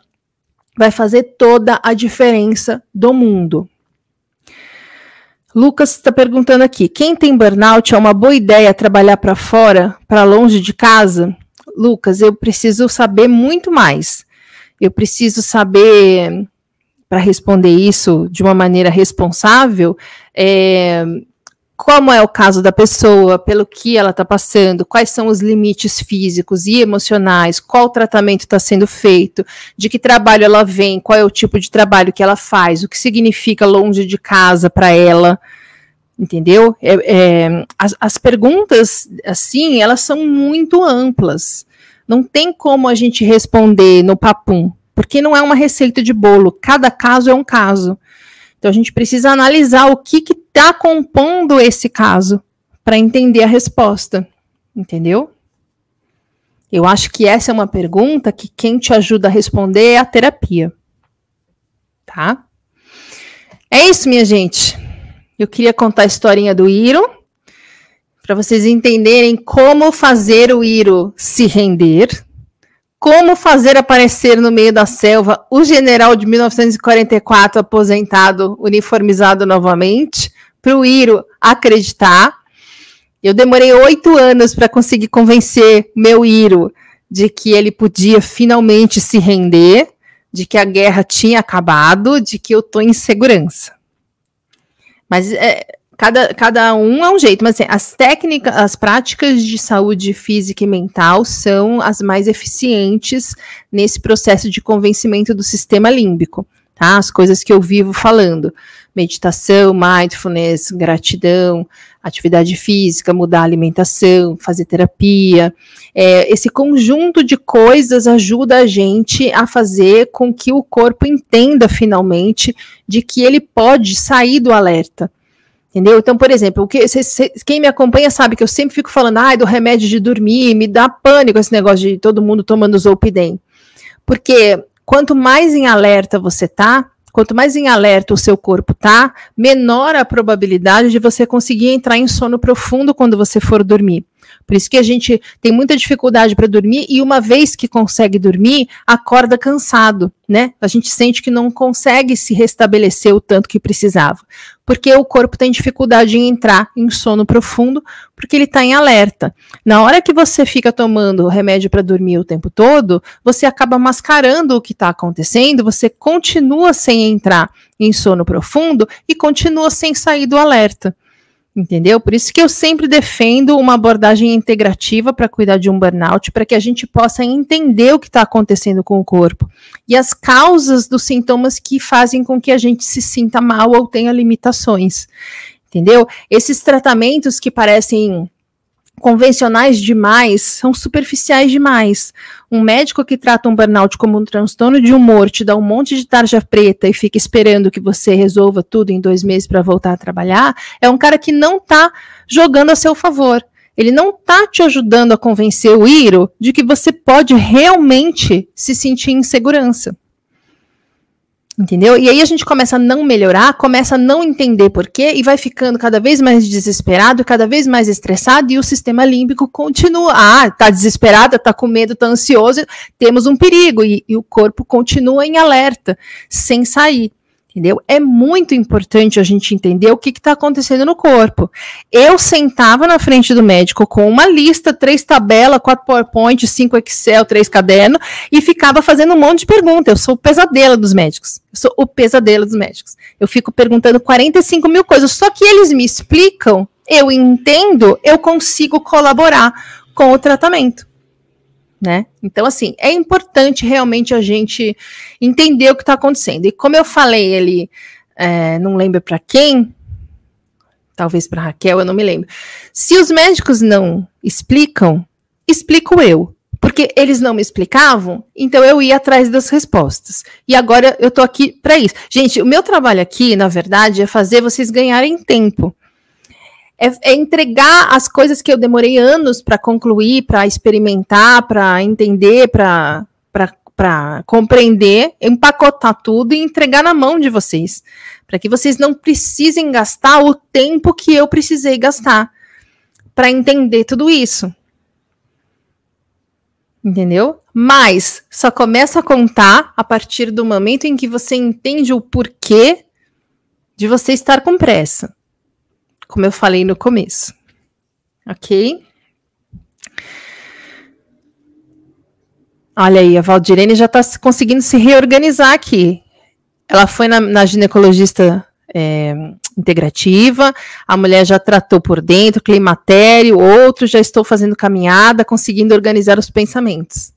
Vai fazer toda a diferença do mundo. Lucas está perguntando aqui: quem tem burnout é uma boa ideia trabalhar para fora, para longe de casa? Lucas, eu preciso saber muito mais. Eu preciso saber, para responder isso de uma maneira responsável, é, como é o caso da pessoa, pelo que ela está passando, quais são os limites físicos e emocionais, qual tratamento está sendo feito, de que trabalho ela vem, qual é o tipo de trabalho que ela faz, o que significa longe de casa para ela entendeu? É, é, as, as perguntas, assim, elas são muito amplas. Não tem como a gente responder no papum, porque não é uma receita de bolo. Cada caso é um caso. Então a gente precisa analisar o que está compondo esse caso para entender a resposta, entendeu? Eu acho que essa é uma pergunta que quem te ajuda a responder é a terapia. Tá? É isso, minha gente. Eu queria contar a historinha do Iro, para vocês entenderem como fazer o Iro se render, como fazer aparecer no meio da selva o general de 1944 aposentado, uniformizado novamente, para o Iro acreditar. Eu demorei oito anos para conseguir convencer meu Iro de que ele podia finalmente se render, de que a guerra tinha acabado, de que eu estou em segurança. Mas é, cada, cada um é um jeito, mas assim, as técnicas, as práticas de saúde física e mental são as mais eficientes nesse processo de convencimento do sistema límbico, tá? As coisas que eu vivo falando. Meditação, mindfulness, gratidão, atividade física, mudar a alimentação, fazer terapia. É, esse conjunto de coisas ajuda a gente a fazer com que o corpo entenda finalmente de que ele pode sair do alerta. Entendeu? Então, por exemplo, que, cê, cê, quem me acompanha sabe que eu sempre fico falando, ai, do remédio de dormir, me dá pânico esse negócio de todo mundo tomando Zolpidem. Porque quanto mais em alerta você tá, Quanto mais em alerta o seu corpo tá, menor a probabilidade de você conseguir entrar em sono profundo quando você for dormir. Por isso que a gente tem muita dificuldade para dormir e uma vez que consegue dormir, acorda cansado, né? A gente sente que não consegue se restabelecer o tanto que precisava, porque o corpo tem dificuldade em entrar em sono profundo, porque ele está em alerta. Na hora que você fica tomando remédio para dormir o tempo todo, você acaba mascarando o que está acontecendo, você continua sem entrar em sono profundo e continua sem sair do alerta. Entendeu? Por isso que eu sempre defendo uma abordagem integrativa para cuidar de um burnout, para que a gente possa entender o que está acontecendo com o corpo e as causas dos sintomas que fazem com que a gente se sinta mal ou tenha limitações. Entendeu? Esses tratamentos que parecem convencionais demais são superficiais demais. Um médico que trata um burnout como um transtorno de humor, te dá um monte de tarja preta e fica esperando que você resolva tudo em dois meses para voltar a trabalhar, é um cara que não está jogando a seu favor. Ele não está te ajudando a convencer o Iro de que você pode realmente se sentir em segurança. Entendeu? E aí a gente começa a não melhorar, começa a não entender por quê e vai ficando cada vez mais desesperado, cada vez mais estressado e o sistema límbico continua. Ah, tá desesperada, tá com medo, tá ansioso, temos um perigo e, e o corpo continua em alerta, sem sair entendeu? É muito importante a gente entender o que está acontecendo no corpo. Eu sentava na frente do médico com uma lista, três tabelas, quatro PowerPoint, cinco Excel, três cadernos, e ficava fazendo um monte de perguntas. Eu sou o pesadelo dos médicos. Eu sou o pesadelo dos médicos. Eu fico perguntando 45 mil coisas, só que eles me explicam, eu entendo, eu consigo colaborar com o tratamento né? Então, assim, é importante realmente a gente entender o que está acontecendo. E como eu falei ali, é, não lembro para quem, talvez para Raquel, eu não me lembro. Se os médicos não explicam, explico eu. Porque eles não me explicavam, então eu ia atrás das respostas. E agora eu tô aqui para isso. Gente, o meu trabalho aqui, na verdade, é fazer vocês ganharem tempo é, é entregar as coisas que eu demorei anos para concluir, para experimentar, para entender, para para compreender, empacotar tudo e entregar na mão de vocês, para que vocês não precisem gastar o tempo que eu precisei gastar para entender tudo isso. Entendeu? Mas só começa a contar a partir do momento em que você entende o porquê de você estar com pressa. Como eu falei no começo. Ok? Olha aí, a Valdirene já está conseguindo se reorganizar aqui. Ela foi na, na ginecologista é, integrativa, a mulher já tratou por dentro, climatério, outro já estou fazendo caminhada, conseguindo organizar os pensamentos.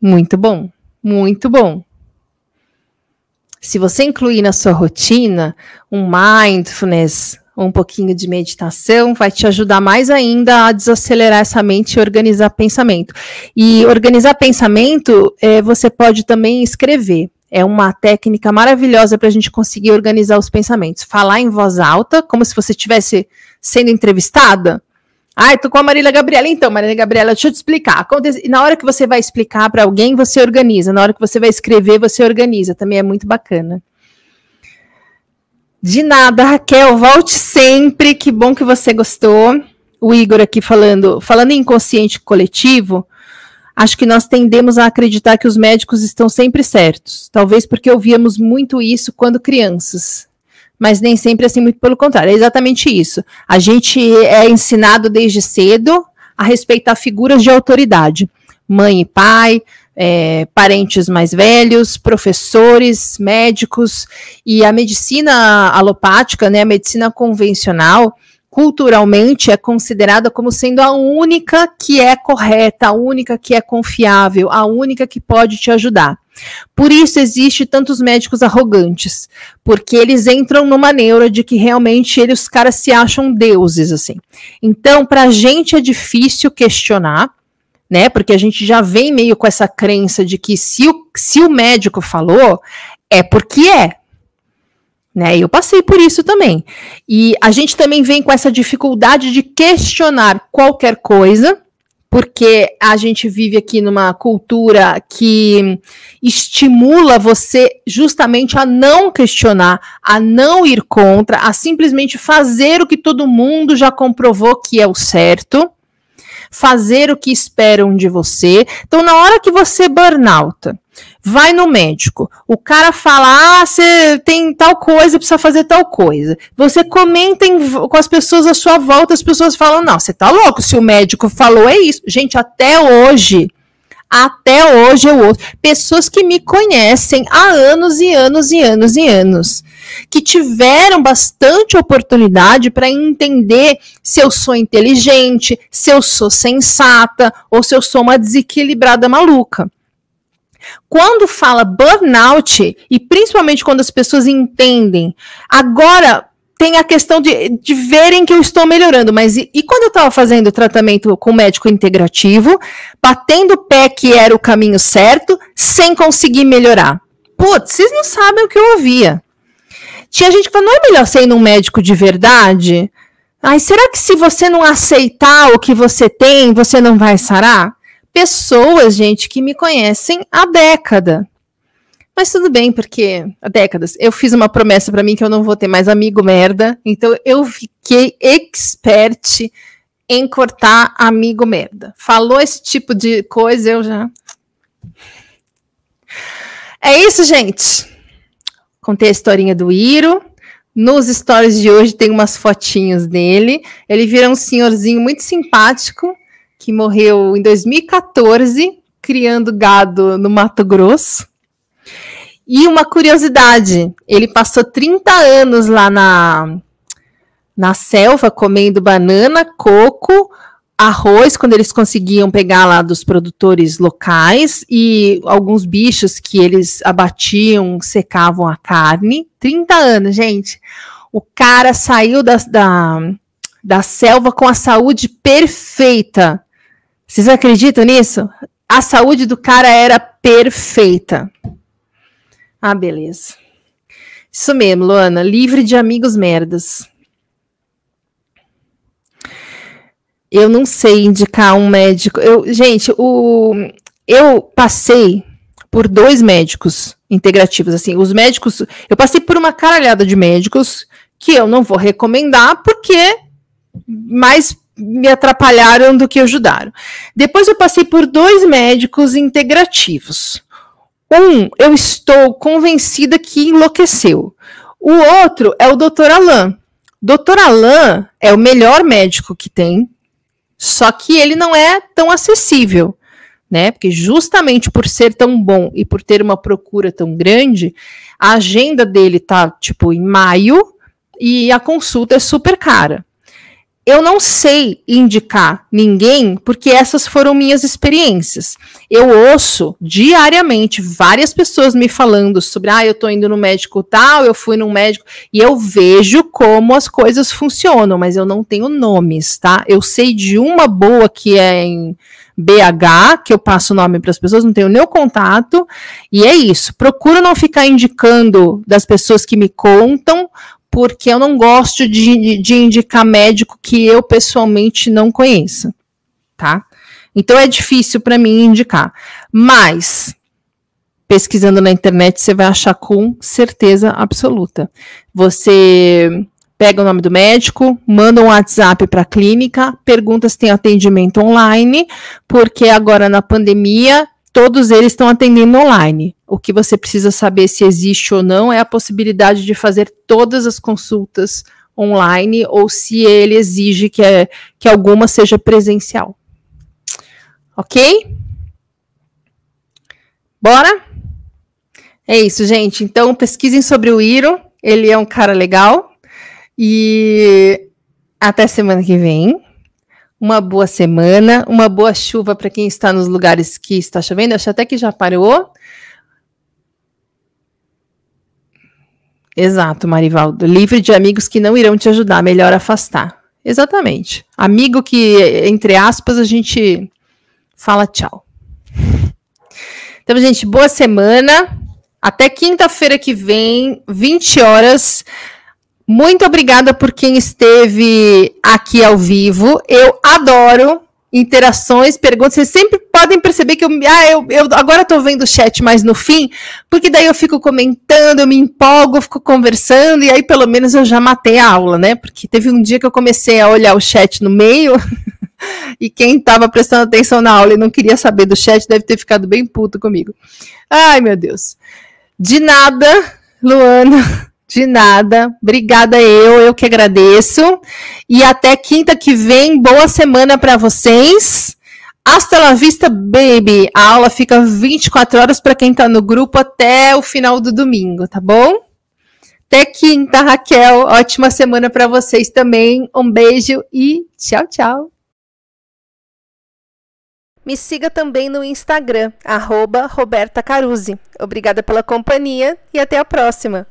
Muito bom, muito bom. Se você incluir na sua rotina um mindfulness, um pouquinho de meditação, vai te ajudar mais ainda a desacelerar essa mente e organizar pensamento. E organizar pensamento, é, você pode também escrever. É uma técnica maravilhosa para a gente conseguir organizar os pensamentos. Falar em voz alta, como se você estivesse sendo entrevistada. Ah, eu tô com a Marília Gabriela. Então, Marília Gabriela, deixa eu te explicar. Na hora que você vai explicar para alguém, você organiza. Na hora que você vai escrever, você organiza. Também é muito bacana. De nada, Raquel, volte sempre. Que bom que você gostou. O Igor aqui falando, falando em inconsciente coletivo, acho que nós tendemos a acreditar que os médicos estão sempre certos. Talvez porque ouvíamos muito isso quando crianças. Mas nem sempre assim, muito pelo contrário. É exatamente isso. A gente é ensinado desde cedo a respeitar figuras de autoridade. Mãe e pai, é, parentes mais velhos, professores, médicos, e a medicina alopática, né, a medicina convencional, culturalmente é considerada como sendo a única que é correta, a única que é confiável, a única que pode te ajudar. Por isso existe tantos médicos arrogantes, porque eles entram numa neura de que realmente eles, os caras se acham deuses assim. Então, para a gente é difícil questionar, né? Porque a gente já vem meio com essa crença de que se o, se o médico falou, é porque é. Né? Eu passei por isso também. E a gente também vem com essa dificuldade de questionar qualquer coisa, porque a gente vive aqui numa cultura que estimula você justamente a não questionar, a não ir contra, a simplesmente fazer o que todo mundo já comprovou que é o certo fazer o que esperam de você. Então, na hora que você burnout, vai no médico, o cara fala: ah, você tem tal coisa, precisa fazer tal coisa. Você comenta em, com as pessoas à sua volta, as pessoas falam: não, você tá louco, se o médico falou, é isso. Gente, até hoje. Até hoje eu ouço pessoas que me conhecem há anos e anos e anos e anos que tiveram bastante oportunidade para entender se eu sou inteligente, se eu sou sensata ou se eu sou uma desequilibrada maluca. Quando fala burnout, e principalmente quando as pessoas entendem, agora tem a questão de, de verem que eu estou melhorando, mas e, e quando eu estava fazendo tratamento com médico integrativo, batendo o pé que era o caminho certo, sem conseguir melhorar? Putz, vocês não sabem o que eu ouvia. Tinha gente que falou, não é melhor ser num médico de verdade? Ai, será que se você não aceitar o que você tem, você não vai sarar? Pessoas, gente, que me conhecem há década. Mas tudo bem, porque há décadas eu fiz uma promessa para mim que eu não vou ter mais amigo merda, então eu fiquei expert em cortar amigo merda. Falou esse tipo de coisa, eu já. É isso, gente. Contei a historinha do Iro. Nos stories de hoje tem umas fotinhos dele. Ele vira um senhorzinho muito simpático que morreu em 2014 criando gado no Mato Grosso. E uma curiosidade, ele passou 30 anos lá na, na selva comendo banana, coco, arroz quando eles conseguiam pegar lá dos produtores locais e alguns bichos que eles abatiam, secavam a carne. 30 anos, gente. O cara saiu da, da, da selva com a saúde perfeita. Vocês acreditam nisso? A saúde do cara era perfeita. Ah, beleza. Isso mesmo, Luana. Livre de amigos merdas. Eu não sei indicar um médico. Eu, gente, o, eu passei por dois médicos integrativos. Assim, os médicos. Eu passei por uma caralhada de médicos que eu não vou recomendar porque mais me atrapalharam do que ajudaram. Depois eu passei por dois médicos integrativos. Um, eu estou convencida que enlouqueceu. O outro é o Dr. Alain. Dr. Alain é o melhor médico que tem, só que ele não é tão acessível, né? Porque justamente por ser tão bom e por ter uma procura tão grande, a agenda dele tá tipo em maio e a consulta é super cara eu não sei indicar ninguém, porque essas foram minhas experiências. Eu ouço diariamente várias pessoas me falando sobre, ah, eu tô indo no médico tal, eu fui num médico, e eu vejo como as coisas funcionam, mas eu não tenho nomes, tá? Eu sei de uma boa que é em BH, que eu passo o nome para as pessoas, não tenho nem contato, e é isso. Procuro não ficar indicando das pessoas que me contam, porque eu não gosto de, de indicar médico que eu pessoalmente não conheça, tá? Então é difícil para mim indicar. Mas pesquisando na internet você vai achar com certeza absoluta. Você pega o nome do médico, manda um WhatsApp para a clínica, pergunta se tem atendimento online, porque agora na pandemia todos eles estão atendendo online. O que você precisa saber se existe ou não é a possibilidade de fazer todas as consultas online ou se ele exige que, é, que alguma seja presencial. Ok? Bora? É isso, gente. Então, pesquisem sobre o Iro. Ele é um cara legal. E até semana que vem uma boa semana, uma boa chuva para quem está nos lugares que está chovendo. Acho até que já parou. Exato, Marivaldo. Livre de amigos que não irão te ajudar, melhor afastar. Exatamente. Amigo que, entre aspas, a gente fala tchau. Então, gente, boa semana. Até quinta-feira que vem, 20 horas. Muito obrigada por quem esteve aqui ao vivo. Eu adoro interações, perguntas. Vocês sempre podem perceber que eu, ah, eu, eu agora estou vendo o chat mais no fim, porque daí eu fico comentando, eu me empolgo, eu fico conversando, e aí pelo menos eu já matei a aula, né? Porque teve um dia que eu comecei a olhar o chat no meio, e quem estava prestando atenção na aula e não queria saber do chat deve ter ficado bem puto comigo. Ai, meu Deus. De nada, Luana. De nada. Obrigada eu, eu que agradeço. E até quinta que vem, boa semana para vocês. Hasta la vista, baby. A aula fica 24 horas para quem tá no grupo até o final do domingo, tá bom? Até quinta, Raquel. Ótima semana para vocês também. Um beijo e tchau, tchau. Me siga também no Instagram, arroba Roberta Caruzzi. Obrigada pela companhia e até a próxima.